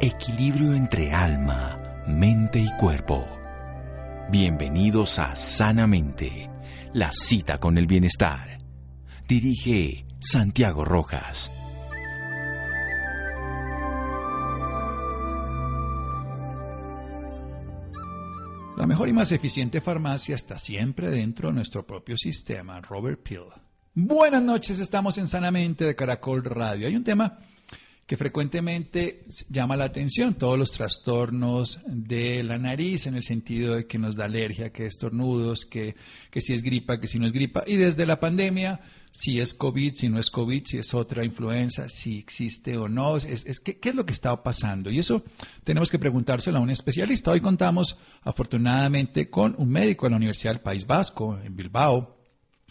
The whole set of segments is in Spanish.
Equilibrio entre alma, mente y cuerpo. Bienvenidos a Sanamente, la cita con el bienestar. Dirige Santiago Rojas. La mejor y más eficiente farmacia está siempre dentro de nuestro propio sistema, Robert Pill. Buenas noches, estamos en Sanamente de Caracol Radio. Hay un tema que frecuentemente llama la atención, todos los trastornos de la nariz en el sentido de que nos da alergia, que estornudos, que, que si es gripa, que si no es gripa. Y desde la pandemia, si es COVID, si no es COVID, si es otra influenza, si existe o no, es, es ¿qué, es lo que está pasando. Y eso tenemos que preguntárselo a un especialista. Hoy contamos afortunadamente con un médico de la Universidad del País Vasco, en Bilbao,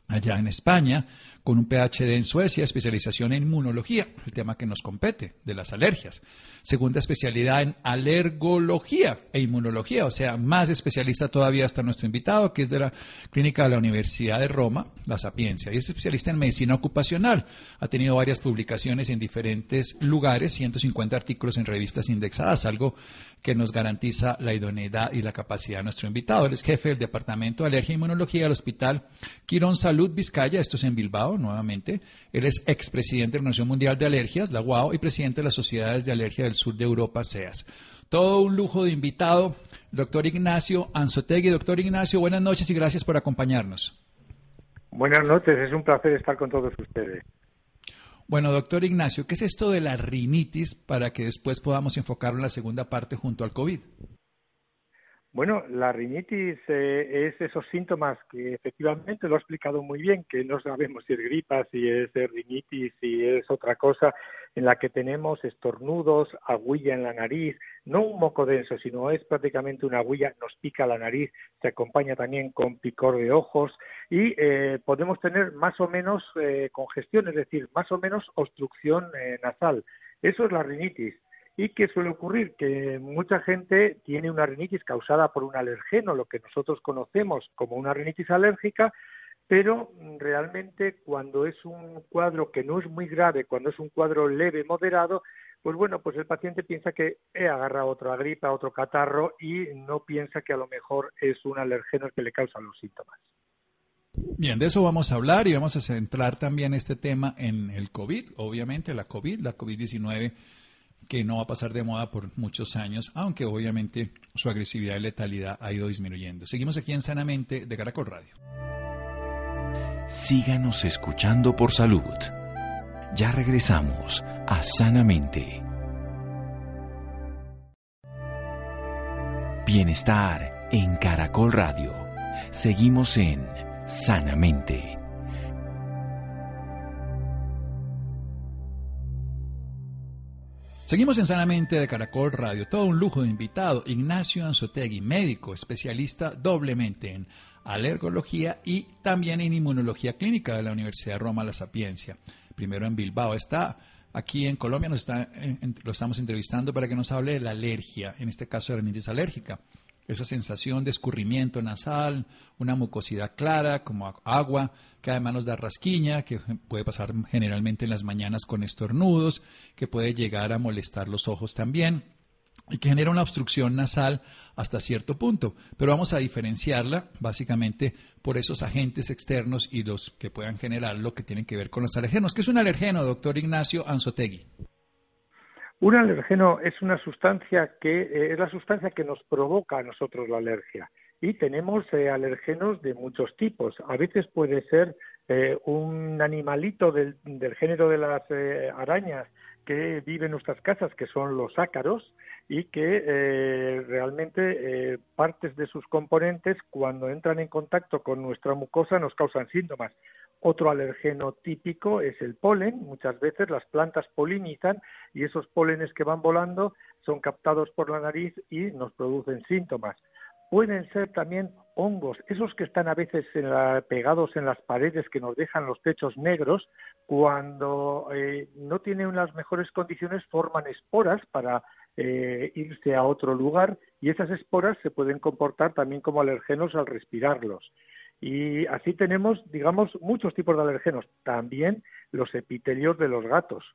allá en España, con un PhD en Suecia, especialización en inmunología, el tema que nos compete, de las alergias. Segunda especialidad en alergología e inmunología, o sea, más especialista todavía está nuestro invitado, que es de la clínica de la Universidad de Roma, la Sapiencia, y es especialista en medicina ocupacional. Ha tenido varias publicaciones en diferentes lugares, 150 artículos en revistas indexadas, algo que nos garantiza la idoneidad y la capacidad de nuestro invitado. Él es jefe del Departamento de Alergia e Inmunología del Hospital Quirón Salud Vizcaya, esto es en Bilbao, nuevamente. Él es expresidente de la Organización Mundial de Alergias, la UAO, y presidente de las Sociedades de Alergia del Sur de Europa, SEAS. Todo un lujo de invitado, doctor Ignacio Anzotegui. Doctor Ignacio, buenas noches y gracias por acompañarnos. Buenas noches, es un placer estar con todos ustedes. Bueno, doctor Ignacio, ¿qué es esto de la rinitis para que después podamos enfocarlo en la segunda parte junto al COVID? Bueno, la rinitis eh, es esos síntomas que efectivamente lo ha explicado muy bien, que no sabemos si es gripa, si es rinitis, si es otra cosa, en la que tenemos estornudos, aguilla en la nariz, no un moco denso, sino es prácticamente una aguilla, nos pica la nariz, se acompaña también con picor de ojos y eh, podemos tener más o menos eh, congestión, es decir, más o menos obstrucción nasal. Eso es la rinitis. ¿Y qué suele ocurrir? Que mucha gente tiene una rinitis causada por un alergeno, lo que nosotros conocemos como una rinitis alérgica, pero realmente cuando es un cuadro que no es muy grave, cuando es un cuadro leve, moderado, pues bueno, pues el paciente piensa que he agarrado otra gripa, otro catarro y no piensa que a lo mejor es un alergeno el que le causa los síntomas. Bien, de eso vamos a hablar y vamos a centrar también este tema en el COVID, obviamente la COVID, la COVID-19 que no va a pasar de moda por muchos años, aunque obviamente su agresividad y letalidad ha ido disminuyendo. Seguimos aquí en Sanamente de Caracol Radio. Síganos escuchando por salud. Ya regresamos a Sanamente. Bienestar en Caracol Radio. Seguimos en Sanamente. Seguimos en Sanamente de Caracol Radio. Todo un lujo de invitado. Ignacio Anzotegui, médico, especialista doblemente en alergología y también en inmunología clínica de la Universidad de Roma La Sapiencia. Primero en Bilbao. Está aquí en Colombia, nos está, lo estamos entrevistando para que nos hable de la alergia, en este caso de rinitis alérgica esa sensación de escurrimiento nasal, una mucosidad clara como agua, que además nos da rasquiña, que puede pasar generalmente en las mañanas con estornudos, que puede llegar a molestar los ojos también y que genera una obstrucción nasal hasta cierto punto. Pero vamos a diferenciarla básicamente por esos agentes externos y los que puedan generar lo que tienen que ver con los alergenos. ¿Qué es un alergeno, doctor Ignacio Anzotegui? Un alergeno es una sustancia que eh, es la sustancia que nos provoca a nosotros la alergia y tenemos eh, alergenos de muchos tipos. A veces puede ser eh, un animalito del, del, género de las arañas que vive en nuestras casas, que son los ácaros, y que realmente partes de sus componentes, cuando entran en contacto con nuestra mucosa, nos causan síntomas. Otro alergeno típico es el polen. Muchas veces las plantas polinizan y esos pólenes que van volando son captados por la nariz y nos producen síntomas. Pueden ser también hongos, esos que están a veces pegados en las paredes que nos dejan los techos negros, cuando eh, no tienen unas mejores condiciones forman esporas para eh, irse a otro lugar y esas esporas se pueden comportar también como alergenos al respirarlos. Y así tenemos, digamos, muchos tipos de alergenos. También los epitelios de los gatos,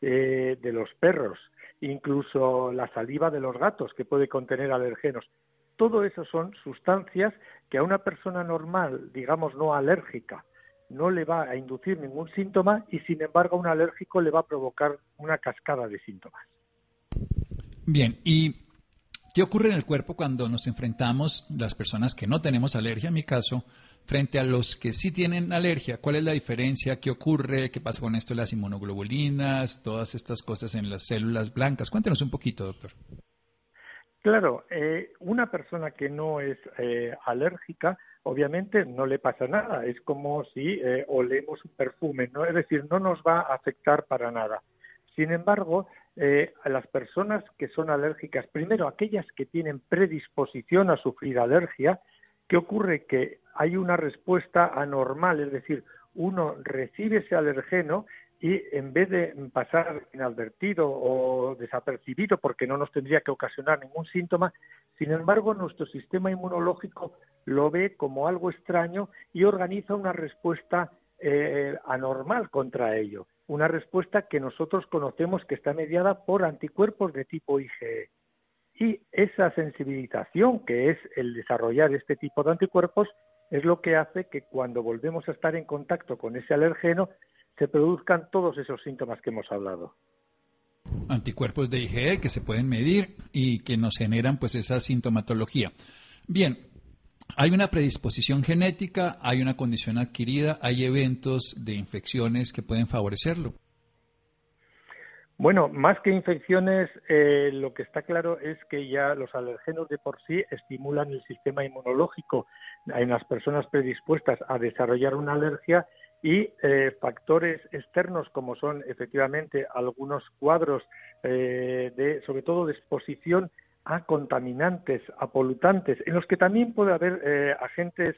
eh, de los perros incluso la saliva de los gatos que puede contener alergenos. Todo eso son sustancias que a una persona normal, digamos no alérgica, no le va a inducir ningún síntoma y sin embargo a un alérgico le va a provocar una cascada de síntomas. Bien, ¿y qué ocurre en el cuerpo cuando nos enfrentamos, las personas que no tenemos alergia, en mi caso, frente a los que sí tienen alergia? ¿Cuál es la diferencia? ¿Qué ocurre? ¿Qué pasa con esto de las inmunoglobulinas? Todas estas cosas en las células blancas. Cuéntenos un poquito, doctor. Claro, eh, una persona que no es eh, alérgica, obviamente no le pasa nada. Es como si eh, olemos un perfume, ¿no? Es decir, no nos va a afectar para nada. Sin embargo, a las personas que son alérgicas, primero aquellas que tienen predisposición a sufrir alergia, ¿qué ocurre? Que hay una respuesta anormal, es decir, uno recibe ese alergeno y en vez de pasar inadvertido o desapercibido porque no nos tendría que ocasionar ningún síntoma, sin embargo nuestro sistema inmunológico lo ve como algo extraño y organiza una respuesta eh, anormal contra ello, una respuesta que nosotros conocemos que está mediada por anticuerpos de tipo IgE. Y esa sensibilización, que es el desarrollar este tipo de anticuerpos, es lo que hace que cuando volvemos a estar en contacto con ese alergeno se produzcan todos esos síntomas que hemos hablado. Anticuerpos de IgE que se pueden medir y que nos generan pues esa sintomatología. Bien, hay una predisposición genética, hay una condición adquirida, hay eventos de infecciones que pueden favorecerlo. Bueno, más que infecciones, eh, lo que está claro es que ya los alergenos de por sí estimulan el sistema inmunológico en las personas predispuestas a desarrollar una alergia y eh, factores externos como son efectivamente algunos cuadros eh, de sobre todo de exposición a contaminantes, a polutantes, en los que también puede haber agentes,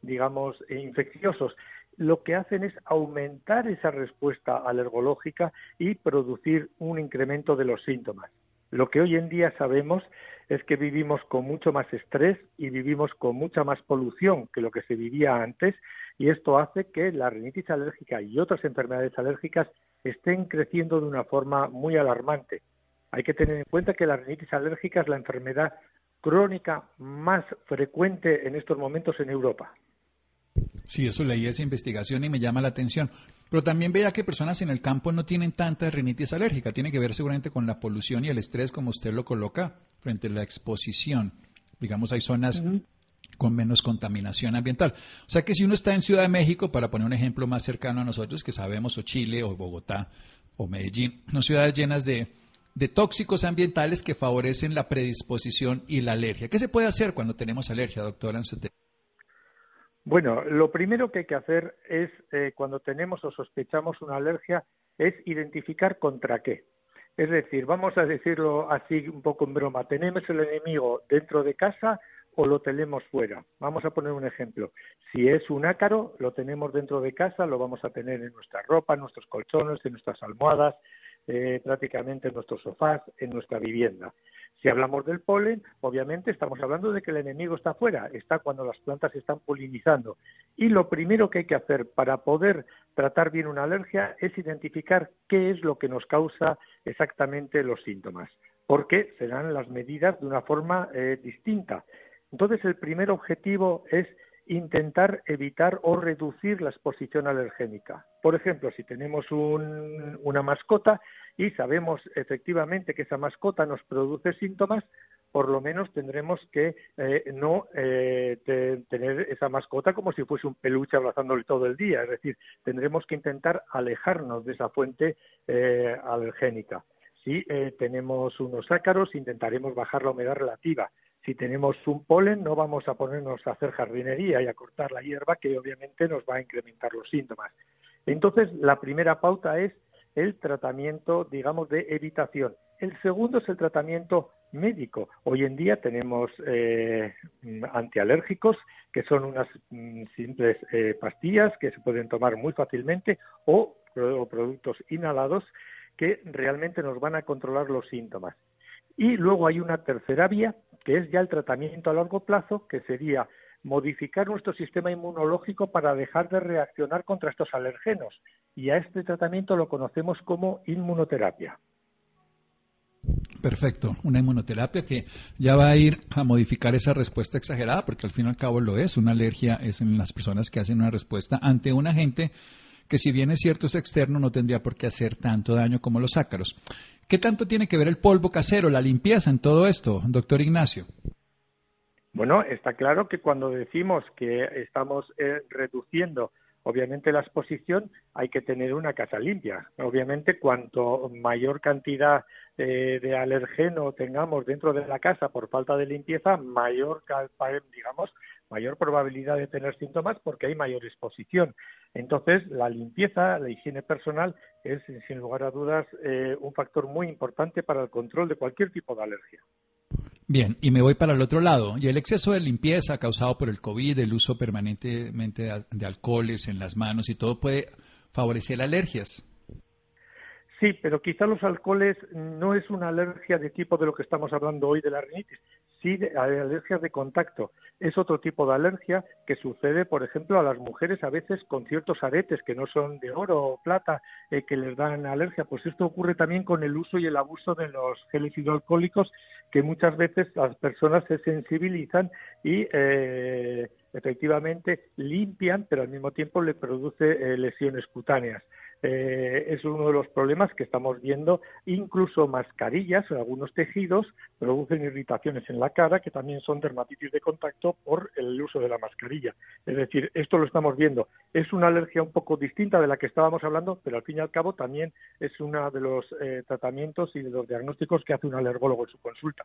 digamos, infecciosos lo que hacen es aumentar esa respuesta alergológica y producir un incremento de los síntomas. Lo que hoy en día sabemos es que vivimos con mucho más estrés y vivimos con mucha más polución que lo que se vivía antes y esto hace que la rinitis alérgica y otras enfermedades alérgicas estén creciendo de una forma muy alarmante. Hay que tener en cuenta que la rinitis alérgica es la enfermedad crónica más frecuente en estos momentos en Europa. Sí, eso leí esa investigación y me llama la atención. Pero también veía que personas en el campo no tienen tanta rinitis alérgica. Tiene que ver seguramente con la polución y el estrés, como usted lo coloca, frente a la exposición. Digamos, hay zonas con menos contaminación ambiental. O sea que si uno está en Ciudad de México, para poner un ejemplo más cercano a nosotros, que sabemos, o Chile, o Bogotá, o Medellín, son ciudades llenas de, de tóxicos ambientales que favorecen la predisposición y la alergia. ¿Qué se puede hacer cuando tenemos alergia, doctora? Bueno, lo primero que hay que hacer es, eh, cuando tenemos o sospechamos una alergia, es identificar contra qué. Es decir, vamos a decirlo así un poco en broma, ¿tenemos el enemigo dentro de casa o lo tenemos fuera? Vamos a poner un ejemplo. Si es un ácaro, lo tenemos dentro de casa, lo vamos a tener en nuestra ropa, en nuestros colchones, en nuestras almohadas, eh, prácticamente en nuestros sofás, en nuestra vivienda. Si hablamos del polen, obviamente estamos hablando de que el enemigo está afuera, está cuando las plantas están polinizando. Y lo primero que hay que hacer para poder tratar bien una alergia es identificar qué es lo que nos causa exactamente los síntomas, porque serán las medidas de una forma eh, distinta. Entonces, el primer objetivo es intentar evitar o reducir la exposición alergénica. Por ejemplo, si tenemos una mascota y sabemos efectivamente que esa mascota nos produce síntomas, por lo menos tendremos que eh, no eh, tener esa mascota como si fuese un peluche abrazándole todo el día. Es decir, tendremos que intentar alejarnos de esa fuente eh, alergénica. Si tenemos unos ácaros, intentaremos bajar la humedad relativa si tenemos un polen, no vamos a ponernos a hacer jardinería y a cortar la hierba, que obviamente nos va a incrementar los síntomas. Entonces, la primera pauta es el tratamiento, digamos, de evitación. El segundo es el tratamiento médico. Hoy en día tenemos eh, antialérgicos, que son unas mm, simples eh, pastillas que se pueden tomar muy fácilmente, o productos inhalados que realmente nos van a controlar los síntomas. Y luego hay una tercera vía, que es ya el tratamiento a largo plazo, que sería modificar nuestro sistema inmunológico para dejar de reaccionar contra estos alergenos. Y a este tratamiento lo conocemos como inmunoterapia. Perfecto, una inmunoterapia que ya va a ir a modificar esa respuesta exagerada, porque al fin y al cabo lo es. Una alergia es en las personas que hacen una respuesta ante un agente que si bien es cierto es externo, no tendría por qué hacer tanto daño como los ácaros. ¿Qué tanto tiene que ver el polvo casero, la limpieza en todo esto, doctor Ignacio? Bueno, está claro que cuando decimos que estamos eh, reduciendo obviamente la exposición hay que tener una casa limpia. Obviamente, cuanto mayor cantidad eh, de alergeno tengamos dentro de la casa por falta de limpieza, mayor, digamos, mayor probabilidad de tener síntomas porque hay mayor exposición. Entonces, la limpieza, la higiene personal es, sin lugar a dudas, eh, un factor muy importante para el control de cualquier tipo de alergia. Bien, y me voy para el otro lado. Y el exceso de limpieza causado por el COVID, el uso permanentemente de alcoholes en las manos y todo puede favorecer alergias. Sí, pero quizá los alcoholes no es una alergia de tipo de lo que estamos hablando hoy de la rinitis, sí alergias de contacto. Es otro tipo de alergia que sucede, por ejemplo, a las mujeres a veces con ciertos aretes que no son de oro o plata eh, que les dan alergia. Pues esto ocurre también con el uso y el abuso de los geles hidroalcohólicos que muchas veces las personas se sensibilizan y eh, efectivamente limpian, pero al mismo tiempo le produce eh, lesiones cutáneas. Eh, es uno de los problemas que estamos viendo. Incluso mascarillas algunos tejidos producen irritaciones en la cara que también son dermatitis de contacto por el uso de la mascarilla. Es decir, esto lo estamos viendo. Es una alergia un poco distinta de la que estábamos hablando, pero al fin y al cabo también es uno de los eh, tratamientos y de los diagnósticos que hace un alergólogo en su consulta.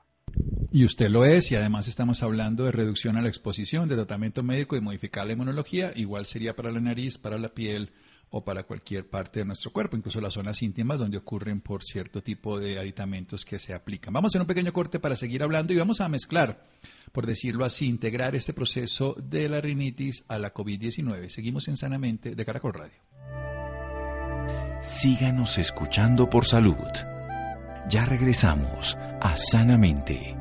Y usted lo es, y además estamos hablando de reducción a la exposición, de tratamiento médico y modificar la inmunología. Igual sería para la nariz, para la piel o para cualquier parte de nuestro cuerpo, incluso las zonas íntimas donde ocurren por cierto tipo de aditamentos que se aplican. Vamos a hacer un pequeño corte para seguir hablando y vamos a mezclar, por decirlo así, integrar este proceso de la rinitis a la COVID-19. Seguimos en Sanamente de Caracol Radio. Síganos escuchando por salud. Ya regresamos a Sanamente.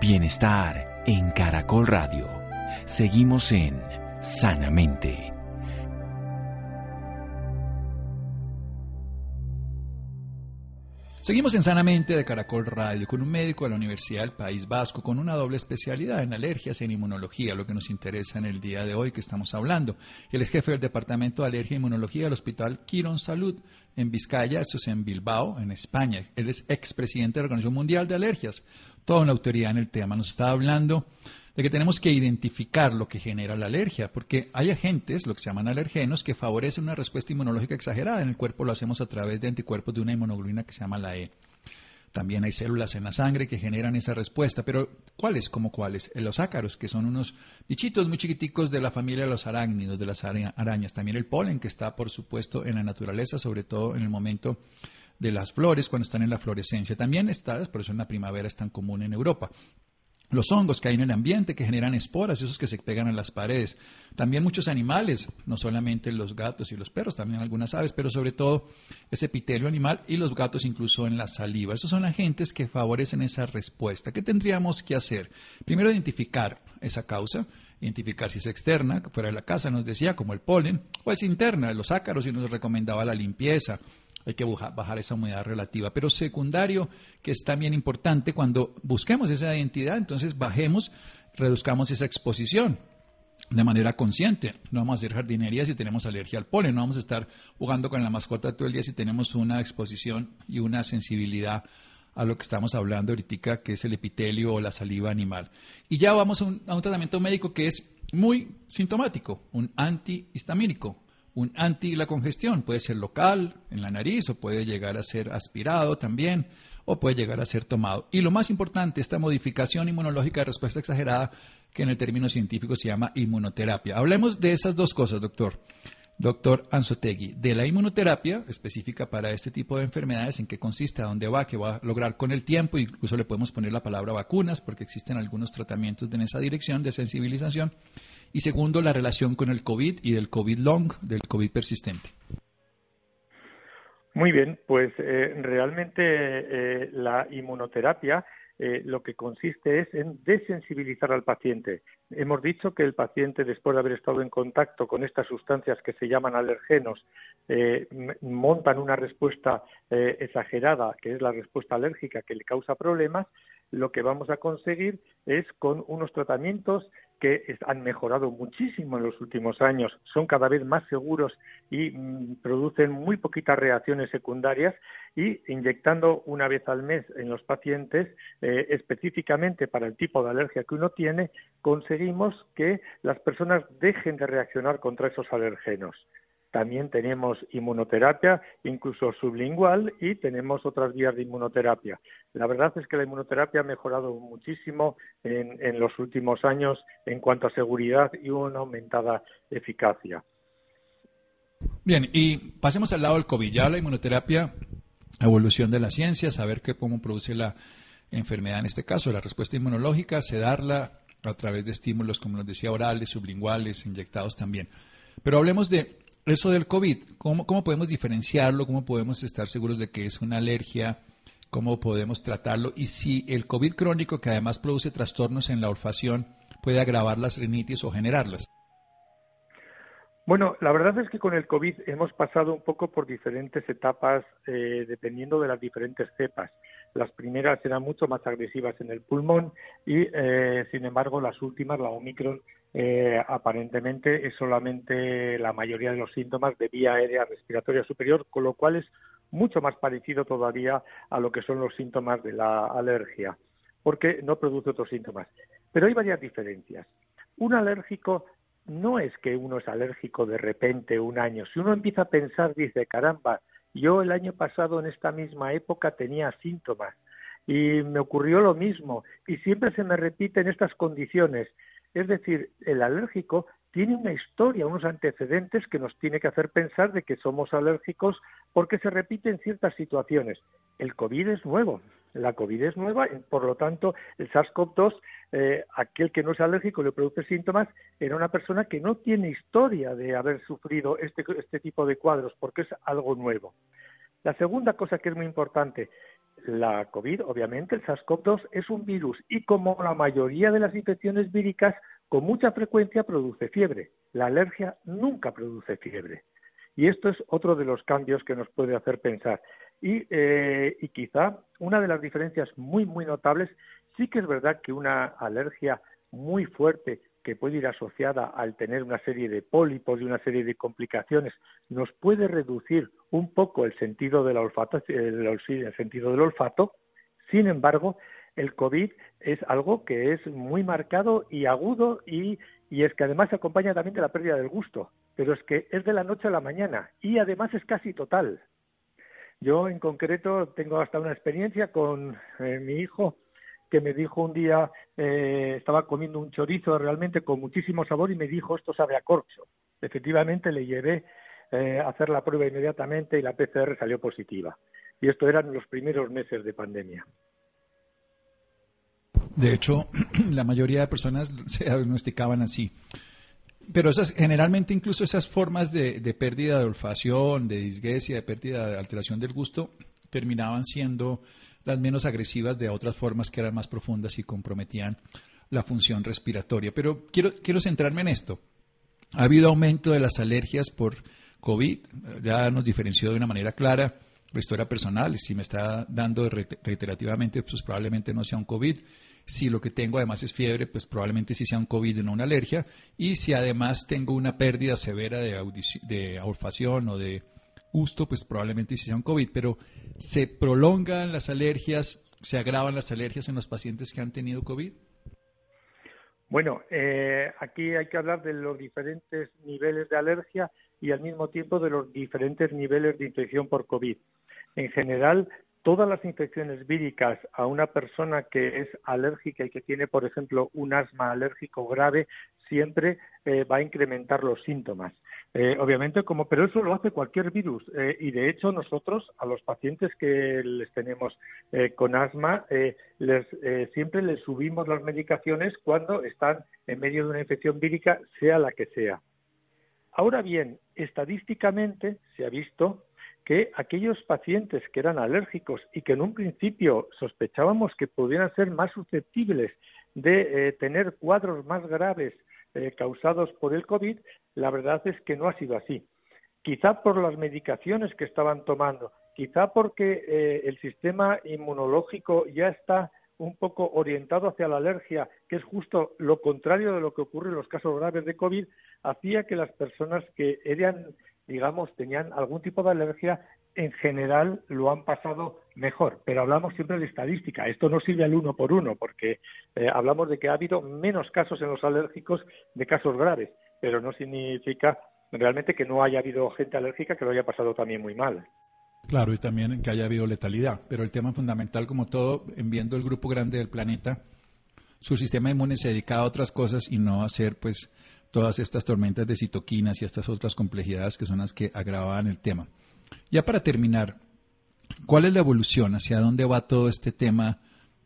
Bienestar en Caracol Radio. Seguimos en Sanamente. Seguimos en Sanamente de Caracol Radio con un médico de la Universidad del País Vasco con una doble especialidad en alergias y en inmunología, lo que nos interesa en el día de hoy que estamos hablando. Él es jefe del Departamento de Alergia e Inmunología del Hospital Quirón Salud en Vizcaya, esto es en Bilbao, en España. Él es expresidente de la Organización Mundial de Alergias, toda una autoridad en el tema. Nos está hablando de que tenemos que identificar lo que genera la alergia, porque hay agentes, lo que se llaman alergenos, que favorecen una respuesta inmunológica exagerada. En el cuerpo lo hacemos a través de anticuerpos de una inmunoglobulina que se llama la E. También hay células en la sangre que generan esa respuesta, pero ¿cuáles como cuáles? Los ácaros, que son unos bichitos muy chiquiticos de la familia de los arácnidos, de las arañas. También el polen, que está, por supuesto, en la naturaleza, sobre todo en el momento de las flores, cuando están en la florescencia. También está, por eso en la primavera es tan común en Europa los hongos que hay en el ambiente que generan esporas, esos que se pegan a las paredes. También muchos animales, no solamente los gatos y los perros, también algunas aves, pero sobre todo ese epitelio animal y los gatos incluso en la saliva. Esos son agentes que favorecen esa respuesta. ¿Qué tendríamos que hacer? Primero identificar esa causa, identificar si es externa, fuera de la casa nos decía, como el polen, o es interna, los ácaros y nos recomendaba la limpieza, hay que bajar esa humedad relativa. Pero secundario, que es también importante, cuando busquemos esa identidad, entonces bajemos, reduzcamos esa exposición de manera consciente. No vamos a hacer jardinería si tenemos alergia al polen, no vamos a estar jugando con la mascota todo el día si tenemos una exposición y una sensibilidad a lo que estamos hablando ahorita, que es el epitelio o la saliva animal. Y ya vamos a un, a un tratamiento médico que es muy sintomático, un antihistamínico, un anti la congestión. Puede ser local, en la nariz, o puede llegar a ser aspirado también, o puede llegar a ser tomado. Y lo más importante, esta modificación inmunológica de respuesta exagerada, que en el término científico se llama inmunoterapia. Hablemos de esas dos cosas, doctor. Doctor Anzotegui, de la inmunoterapia específica para este tipo de enfermedades, en qué consiste, a dónde va, qué va a lograr con el tiempo, incluso le podemos poner la palabra vacunas, porque existen algunos tratamientos en esa dirección de sensibilización y segundo, la relación con el COVID y del COVID long, del COVID persistente. Muy bien, pues eh, realmente eh, la inmunoterapia eh, lo que consiste es en desensibilizar al paciente. Hemos dicho que el paciente, después de haber estado en contacto con estas sustancias que se llaman alergenos, montan una respuesta exagerada, que es la respuesta alérgica que le causa problemas, lo que vamos a conseguir es con unos tratamientos que han mejorado muchísimo en los últimos años, son cada vez más seguros y mm, producen muy poquitas reacciones secundarias y inyectando una vez al mes en los pacientes eh, específicamente para el tipo de alergia que uno tiene, conseguimos que las personas dejen de reaccionar contra esos alergenos. También tenemos inmunoterapia, incluso sublingual, y tenemos otras vías de inmunoterapia. La verdad es que la inmunoterapia ha mejorado muchísimo en, los últimos años en cuanto a seguridad y una aumentada eficacia. Bien, y pasemos al lado del COVID. Ya la inmunoterapia, evolución de la ciencia, saber cómo produce la enfermedad en este caso, la respuesta inmunológica, se darla a través de estímulos, como nos decía, orales, sublinguales, inyectados también. Pero hablemos de eso del COVID, ¿cómo, ¿cómo podemos diferenciarlo? ¿Cómo podemos estar seguros de que es una alergia? ¿Cómo podemos tratarlo? Y si el COVID crónico, que además produce trastornos en la olfacción, puede agravar las rinitis o generarlas. Bueno, la verdad es que con el COVID hemos pasado un poco por diferentes etapas eh, dependiendo de las diferentes cepas. Las primeras eran mucho más agresivas en el pulmón y, eh, sin embargo, las últimas, la Omicron, eh, aparentemente es solamente la mayoría de los síntomas de vía aérea respiratoria superior, con lo cual es mucho más parecido todavía a lo que son los síntomas de la alergia, porque no produce otros síntomas. Pero hay varias diferencias. Un alérgico no es que uno es alérgico de repente un año. Si uno empieza a pensar, dice, caramba, yo el año pasado en esta misma época tenía síntomas y me ocurrió lo mismo y siempre se me repiten estas condiciones. Es decir, el alérgico tiene una historia, unos antecedentes que nos tiene que hacer pensar de que somos alérgicos porque se repiten ciertas situaciones. El COVID es nuevo, la COVID es nueva, por lo tanto, el SARS-CoV-2, eh, aquel que no es alérgico le produce síntomas, era una persona que no tiene historia de haber sufrido este, este tipo de cuadros porque es algo nuevo. La segunda cosa que es muy importante, la COVID, obviamente, el SARS-CoV-2 es un virus y como la mayoría de las infecciones víricas, con mucha frecuencia produce fiebre. La alergia nunca produce fiebre. Y esto es otro de los cambios que nos puede hacer pensar. Y, eh, y quizá una de las diferencias muy, muy notables, sí que es verdad que una alergia muy fuerte que puede ir asociada al tener una serie de pólipos y una serie de complicaciones, nos puede reducir un poco el sentido del olfato, el, sentido del olfato. Sin embargo, el COVID es algo que es muy marcado y agudo y, es que además se acompaña también de la pérdida del gusto, pero es que es de la noche a la mañana y además es casi total. Yo en concreto tengo hasta una experiencia con eh, mi hijo que me dijo un día, eh, estaba comiendo un chorizo realmente con muchísimo sabor y me dijo, esto sabe a corcho. Efectivamente le llevé eh, a hacer la prueba inmediatamente y la PCR salió positiva. Y esto eran los primeros meses de pandemia. De hecho, la mayoría de personas se diagnosticaban así. Pero esas, generalmente incluso esas formas de, de pérdida de olfacción, de disguesia, de pérdida de alteración del gusto, terminaban siendo las menos agresivas de otras formas que eran más profundas y comprometían la función respiratoria. Pero quiero, quiero centrarme en esto. Ha habido aumento de las alergias por COVID, ya nos diferenció de una manera clara. Esto era personal, si me está dando reiterativamente, pues probablemente no sea un COVID. Si lo que tengo además es fiebre, pues probablemente sí sea un COVID y no una alergia. Y si además tengo una pérdida severa de, de olfacción o de gusto, pues probablemente sí sea un COVID, pero ¿se prolongan las alergias, se agravan las alergias en los pacientes que han tenido COVID? Bueno, eh, aquí hay que hablar de los diferentes niveles de alergia y al mismo tiempo de los diferentes niveles de infección por COVID. En general, todas las infecciones víricas a una persona que es alérgica y que tiene, por ejemplo, un asma alérgico grave, siempre eh, va a incrementar los síntomas. Eh, obviamente, como, pero eso lo hace cualquier virus. Eh, y de hecho, nosotros, a los pacientes que les tenemos con asma, les, siempre les subimos las medicaciones cuando están en medio de una infección vírica, sea la que sea. Ahora bien, estadísticamente se ha visto que aquellos pacientes que eran alérgicos y que en un principio sospechábamos que pudieran ser más susceptibles de tener cuadros más graves causados por el COVID, la verdad es que no ha sido así. Quizá por las medicaciones que estaban tomando, quizá porque el sistema inmunológico ya está un poco orientado hacia la alergia, que es justo lo contrario de lo que ocurre en los casos graves de COVID, hacía que las personas que eran, digamos, tenían algún tipo de alergia, en general lo han pasado mejor. Pero hablamos siempre de estadística. Esto no sirve al uno por uno, porque eh, hablamos de que ha habido menos casos en los alérgicos de casos graves, pero no significa realmente que no haya habido gente alérgica que lo haya pasado también muy mal. Claro, y también que haya habido letalidad. Pero el tema fundamental, como todo, en viendo el grupo grande del planeta, su sistema inmune se dedica a otras cosas y no a hacer, pues, todas estas tormentas de citoquinas y estas otras complejidades que son las que agravaban el tema. Ya para terminar, ¿cuál es la evolución? ¿Hacia dónde va todo este tema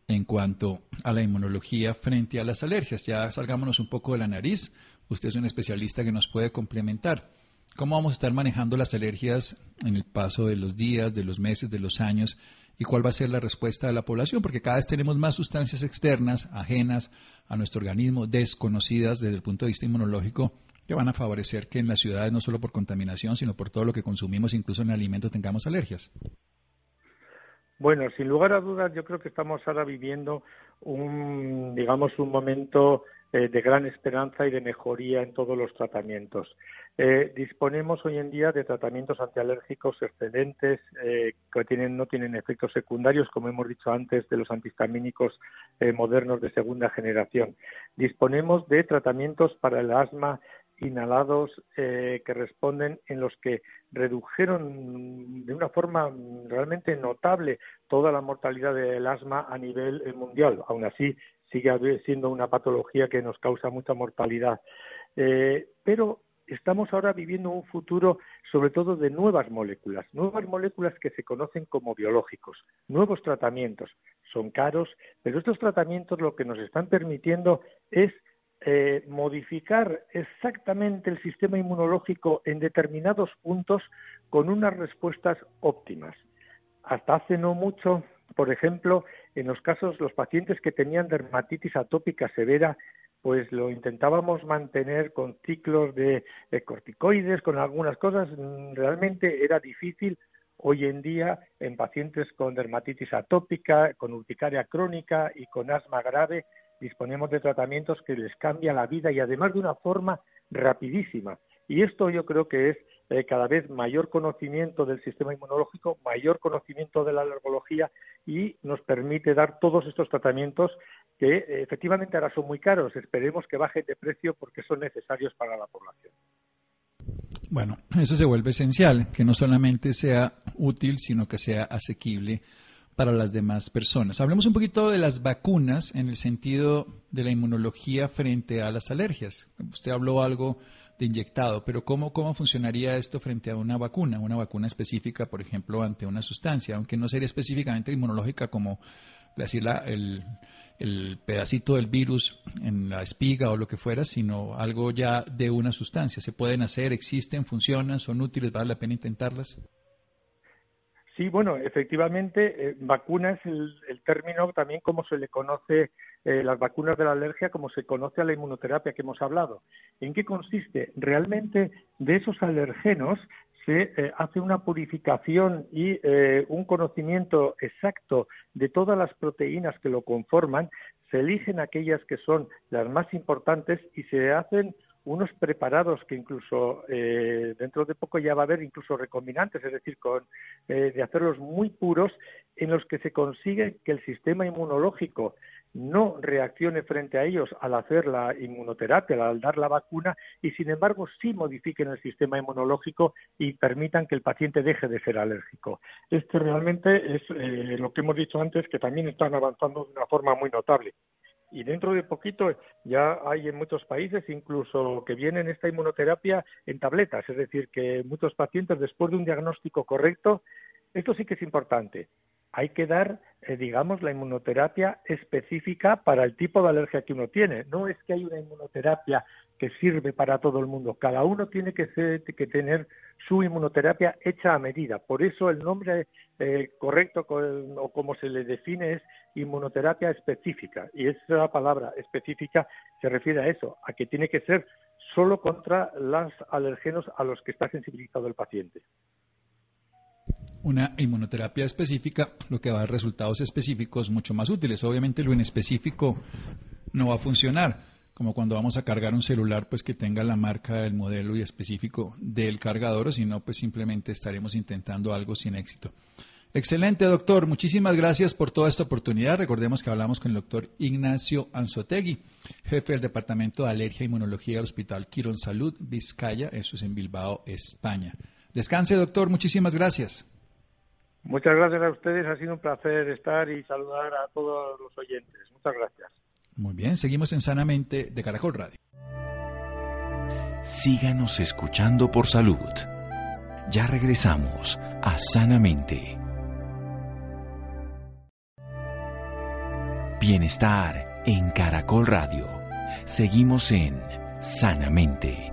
en cuanto a la inmunología frente a las alergias? Ya salgámonos un poco de la nariz. Usted es un especialista que nos puede complementar. ¿Cómo vamos a estar manejando las alergias en el paso de los días, de los meses, de los años? ¿Y cuál va a ser la respuesta de la población? Porque cada vez tenemos más sustancias externas, ajenas a nuestro organismo, desconocidas desde el punto de vista inmunológico, que van a favorecer que en las ciudades, no solo por contaminación, sino por todo lo que consumimos, incluso en alimentos, tengamos alergias. Bueno, sin lugar a dudas, yo creo que estamos ahora viviendo un, digamos, un momento eh, de gran esperanza y de mejoría en todos los tratamientos. Eh, disponemos hoy en día de tratamientos antialérgicos excelentes eh, que tienen, no tienen efectos secundarios, como hemos dicho antes, de los antihistamínicos eh, modernos de segunda generación. Disponemos de tratamientos para el asma inhalados que responden en los que redujeron de una forma realmente notable toda la mortalidad del asma a nivel mundial. Aún así, sigue siendo una patología que nos causa mucha mortalidad. pero estamos ahora viviendo un futuro sobre todo de nuevas moléculas, nuevas moléculas que se conocen como biológicos, nuevos tratamientos. Son caros, pero estos tratamientos lo que nos están permitiendo es eh, modificar exactamente el sistema inmunológico en determinados puntos con unas respuestas óptimas. Hasta hace no mucho, por ejemplo, en los casos, los pacientes que tenían dermatitis atópica severa pues lo intentábamos mantener con ciclos de, corticoides, con algunas cosas. Mm, realmente era difícil hoy en día en pacientes con dermatitis atópica, con urticaria crónica y con asma grave. Disponemos de tratamientos que les cambian la vida y además de una forma rapidísima. Y esto yo creo que es eh, cada vez mayor conocimiento del sistema inmunológico, mayor conocimiento de la alergología y nos permite dar todos estos tratamientos que eh, efectivamente ahora son muy caros. Esperemos que bajen de precio porque son necesarios para la población. Bueno, eso se vuelve esencial, que no solamente sea útil, sino que sea asequible para las demás personas. Hablemos un poquito de las vacunas en el sentido de la inmunología frente a las alergias. Usted habló algo de inyectado, pero ¿cómo, cómo funcionaría esto frente a una vacuna? Una vacuna específica, por ejemplo, ante una sustancia, aunque no sería específicamente inmunológica como decir el, el pedacito del virus en la espiga o lo que fuera, sino algo ya de una sustancia. ¿Se pueden hacer? ¿Existen? ¿Funcionan? ¿Son útiles? ¿Vale la pena intentarlas? Sí, bueno, efectivamente, eh, vacuna es el, término también como se le conoce eh, las vacunas de la alergia, como se conoce a la inmunoterapia que hemos hablado. ¿En qué consiste? Realmente de esos alergenos se eh, hace una purificación y eh, un conocimiento exacto de todas las proteínas que lo conforman, se eligen aquellas que son las más importantes y se hacen unos preparados que incluso eh, dentro de poco ya va a haber incluso recombinantes, es decir, con, de hacerlos muy puros, en los que se consigue que el sistema inmunológico no reaccione frente a ellos al hacer la inmunoterapia, al dar la vacuna, y sin embargo sí modifiquen el sistema inmunológico y permitan que el paciente deje de ser alérgico. Este realmente es eh, lo que hemos dicho antes, que también están avanzando de una forma muy notable. Y dentro de poquito ya hay en muchos países incluso que vienen esta inmunoterapia en tabletas, es decir, que muchos pacientes después de un diagnóstico correcto, esto sí que es importante, hay que dar, eh, digamos, la inmunoterapia específica para el tipo de alergia que uno tiene. No es que hay una inmunoterapia que sirve para todo el mundo. Cada uno tiene que, que tener su inmunoterapia hecha a medida. Por eso el nombre eh, correcto o como se le define es inmunoterapia específica. Y esa palabra específica se refiere a eso, a que tiene que ser solo contra los alergenos a los que está sensibilizado el paciente. Una inmunoterapia específica lo que va a dar resultados específicos mucho más útiles. Obviamente lo inespecífico no va a funcionar como cuando vamos a cargar un celular, pues que tenga la marca del modelo y específico del cargador, o si no, pues simplemente estaremos intentando algo sin éxito. Excelente, doctor. Muchísimas gracias por toda esta oportunidad. Recordemos que hablamos con el doctor Ignacio Anzotegui, jefe del Departamento de Alergia e Inmunología del Hospital Quirón Salud, Vizcaya, eso es en Bilbao, España. Descanse, doctor. Muchísimas gracias. Muchas gracias a ustedes. Ha sido un placer estar y saludar a todos los oyentes. Muchas gracias. Muy bien, seguimos en Sanamente de Caracol Radio. Síganos escuchando por salud. Ya regresamos a Sanamente. Bienestar en Caracol Radio. Seguimos en Sanamente.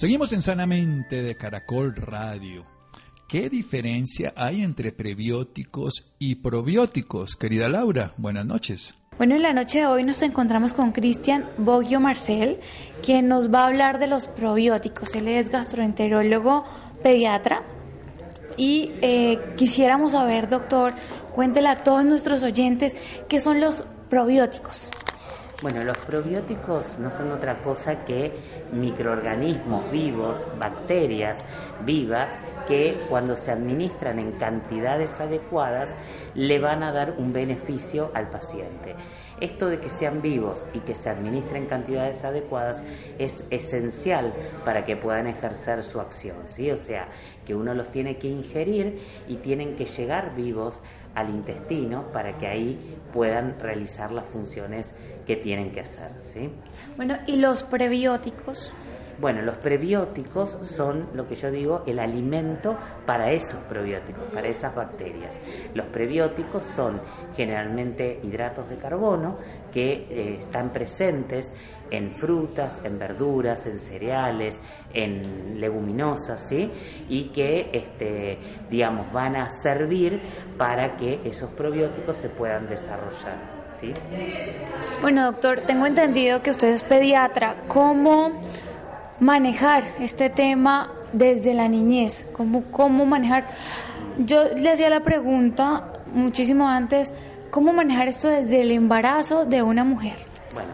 Seguimos en Sanamente de Caracol Radio. ¿Qué diferencia hay entre prebióticos y probióticos? Querida Laura, buenas noches. Bueno, en la noche de hoy nos encontramos con Cristian Boggio Marcel, quien nos va a hablar de los probióticos. Él es gastroenterólogo pediatra. Y eh, quisiéramos saber, doctor, cuéntele a todos nuestros oyentes qué son los probióticos. Bueno, los probióticos no son otra cosa que microorganismos vivos, bacterias vivas, que cuando se administran en cantidades adecuadas le van a dar un beneficio al paciente. Esto de que sean vivos y que se administren en cantidades adecuadas es esencial para que puedan ejercer su acción, ¿sí? O sea, que uno los tiene que ingerir y tienen que llegar vivos al intestino para que ahí puedan realizar las funciones que tienen que hacer. ¿sí? Bueno, ¿y los prebióticos? Bueno, los prebióticos son lo que yo digo el alimento para esos probióticos, para esas bacterias. Los prebióticos son generalmente hidratos de carbono que eh, están presentes en frutas, en verduras, en cereales, en leguminosas, ¿sí? Y que, este, digamos, van a servir para que esos probióticos se puedan desarrollar, ¿sí? Bueno, doctor, tengo entendido que usted es pediatra. ¿Cómo manejar este tema desde la niñez? ¿Cómo, cómo manejar? Yo le hacía la pregunta muchísimo antes, ¿cómo manejar esto desde el embarazo de una mujer? Bueno,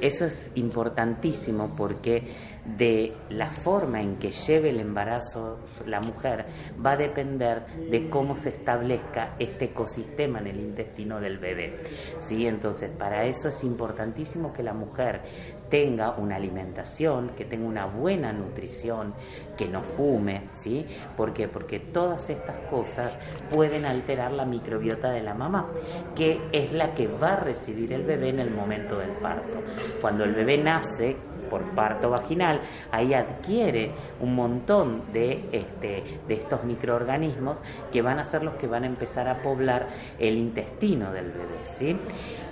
eso es importantísimo porque de la forma en que lleve el embarazo la mujer va a depender de cómo se establezca este ecosistema en el intestino del bebé. ¿sí? Entonces, para eso es importantísimo que la mujer tenga una alimentación, que tenga una buena nutrición, que no fume, ¿sí? ¿Por qué? Porque todas estas cosas pueden alterar la microbiota de la mamá, que es la que va a recibir el bebé en el momento del parto. Cuando el bebé nace, por parto vaginal, ahí adquiere un montón de, este, de estos microorganismos que van a ser los que van a empezar a poblar el intestino del bebé. ¿sí?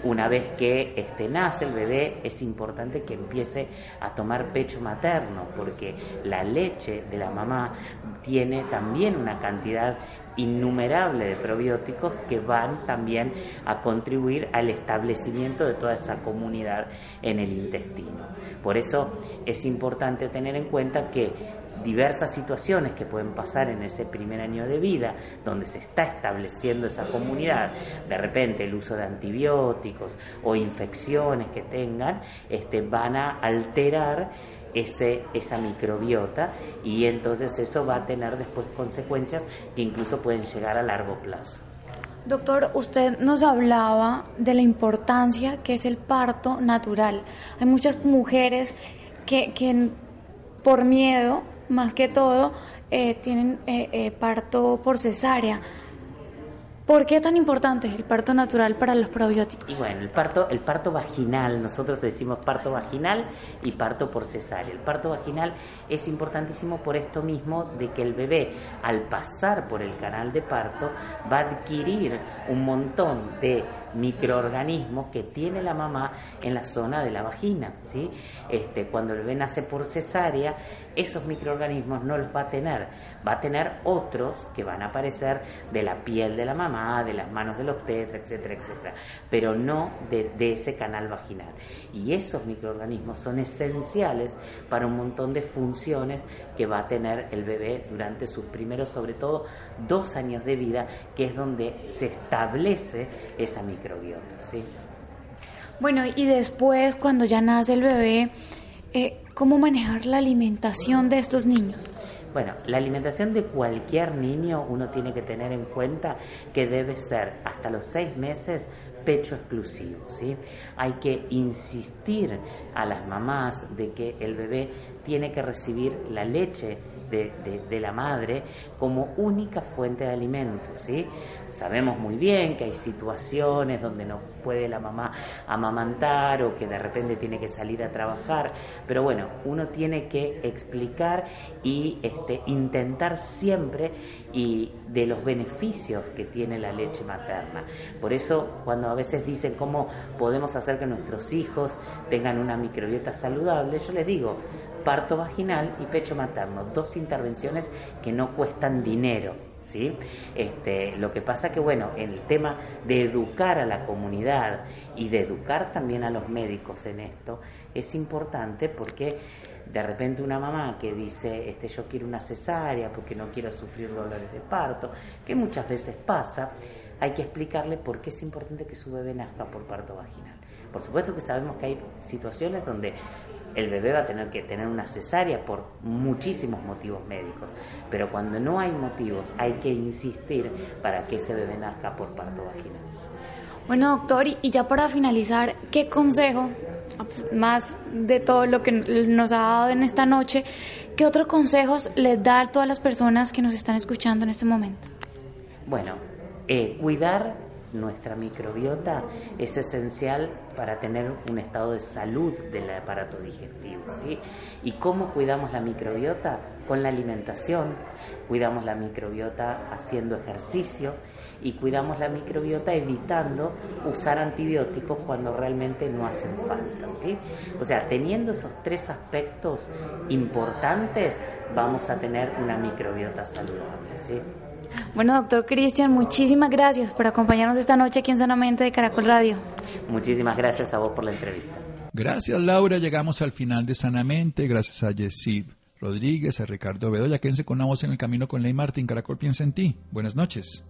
Una vez que este, nace el bebé, es importante que empiece a tomar pecho materno, porque la leche de la mamá tiene también una cantidad innumerable de probióticos que van también a contribuir al establecimiento de toda esa comunidad en el intestino. Por eso es importante tener en cuenta que diversas situaciones que pueden pasar en ese primer año de vida, donde se está estableciendo esa comunidad, de repente el uso de antibióticos o infecciones que tengan, este, van a alterar ese, esa microbiota y entonces eso va a tener después consecuencias que incluso pueden llegar a largo plazo. Doctor, usted nos hablaba de la importancia que es el parto natural. Hay muchas mujeres que, que por miedo, más que todo, eh, tienen eh, eh, parto por cesárea. ¿Por qué tan importante el parto natural para los probióticos? Y bueno, el parto, el parto vaginal, nosotros decimos parto vaginal y parto por cesárea. El parto vaginal es importantísimo por esto mismo de que el bebé, al pasar por el canal de parto, va a adquirir un montón de microorganismos que tiene la mamá en la zona de la vagina. ¿sí? Este, cuando el bebé nace por cesárea, esos microorganismos no los va a tener, va a tener otros que van a aparecer de la piel de la mamá, de las manos del obstetra, etcétera, etcétera, pero no de, de ese canal vaginal. Y esos microorganismos son esenciales para un montón de funciones que va a tener el bebé durante sus primeros, sobre todo, dos años de vida, que es donde se establece esa microbiota. ¿sí? Bueno, y después, cuando ya nace el bebé, eh, ¿cómo manejar la alimentación de estos niños? Bueno, la alimentación de cualquier niño uno tiene que tener en cuenta que debe ser hasta los seis meses pecho exclusivo, ¿sí? Hay que insistir a las mamás de que el bebé tiene que recibir la leche de, la madre como única fuente de alimento, ¿sí? Sabemos muy bien que hay situaciones donde no puede la mamá amamantar o que de repente tiene que salir a trabajar, pero bueno, uno tiene que explicar y este, intentar siempre y de los beneficios que tiene la leche materna. Por eso cuando a veces dicen cómo podemos hacer que nuestros hijos tengan una microbiota saludable, yo les digo, parto vaginal y pecho materno, dos intervenciones que no cuestan dinero. ¿sí? Este, lo que pasa que, bueno, en el tema de educar a la comunidad y de educar también a los médicos en esto, es importante porque de repente una mamá que dice, este, yo quiero una cesárea porque no quiero sufrir dolores de parto, que muchas veces pasa, hay que explicarle por qué es importante que su bebé nazca por parto vaginal. Por supuesto que sabemos que hay situaciones donde el bebé va a tener que tener una cesárea por muchísimos motivos médicos, pero cuando no hay motivos hay que insistir para que ese bebé nazca por parto vaginal. Bueno, doctor, y ya para finalizar, ¿qué consejo, más de todo lo que nos ha dado en esta noche, qué otros consejos les da a todas las personas que nos están escuchando en este momento? Bueno, eh, cuidar nuestra microbiota es esencial para tener un estado de salud del aparato digestivo. ¿sí? ¿Y cómo cuidamos la microbiota? Con la alimentación, cuidamos la microbiota haciendo ejercicio y cuidamos la microbiota evitando usar antibióticos cuando realmente no hacen falta. ¿sí? O sea, teniendo esos tres aspectos importantes, vamos a tener una microbiota saludable. ¿sí? Bueno, doctor Cristian, muchísimas gracias por acompañarnos esta noche aquí en Sanamente de Caracol Radio. Muchísimas gracias a vos por la entrevista. Gracias, Laura. Llegamos al final de Sanamente. Gracias a Yesid Rodríguez, a Ricardo Bedoya. Quédense con una voz en el camino con Ley Martín. Caracol piensa en ti. Buenas noches.